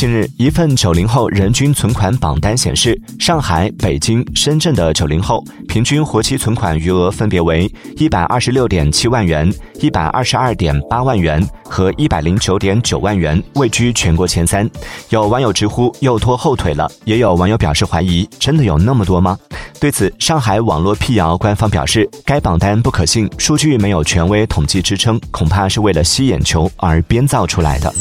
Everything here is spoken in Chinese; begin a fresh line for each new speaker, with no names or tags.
近日一份九零后人均存款榜单显示上海北京深圳的九零后平均活期存款余额分别为一百二十六点七万元一百二十二点八万元和一百零九点九万元位居全国前三。有网友直呼又拖后腿了也有网友表示怀疑真的有那么多吗？对此上海网络辟谣官方表示该榜单不可信数据没有权威统计支撑恐怕是为了吸眼球而编造出来的。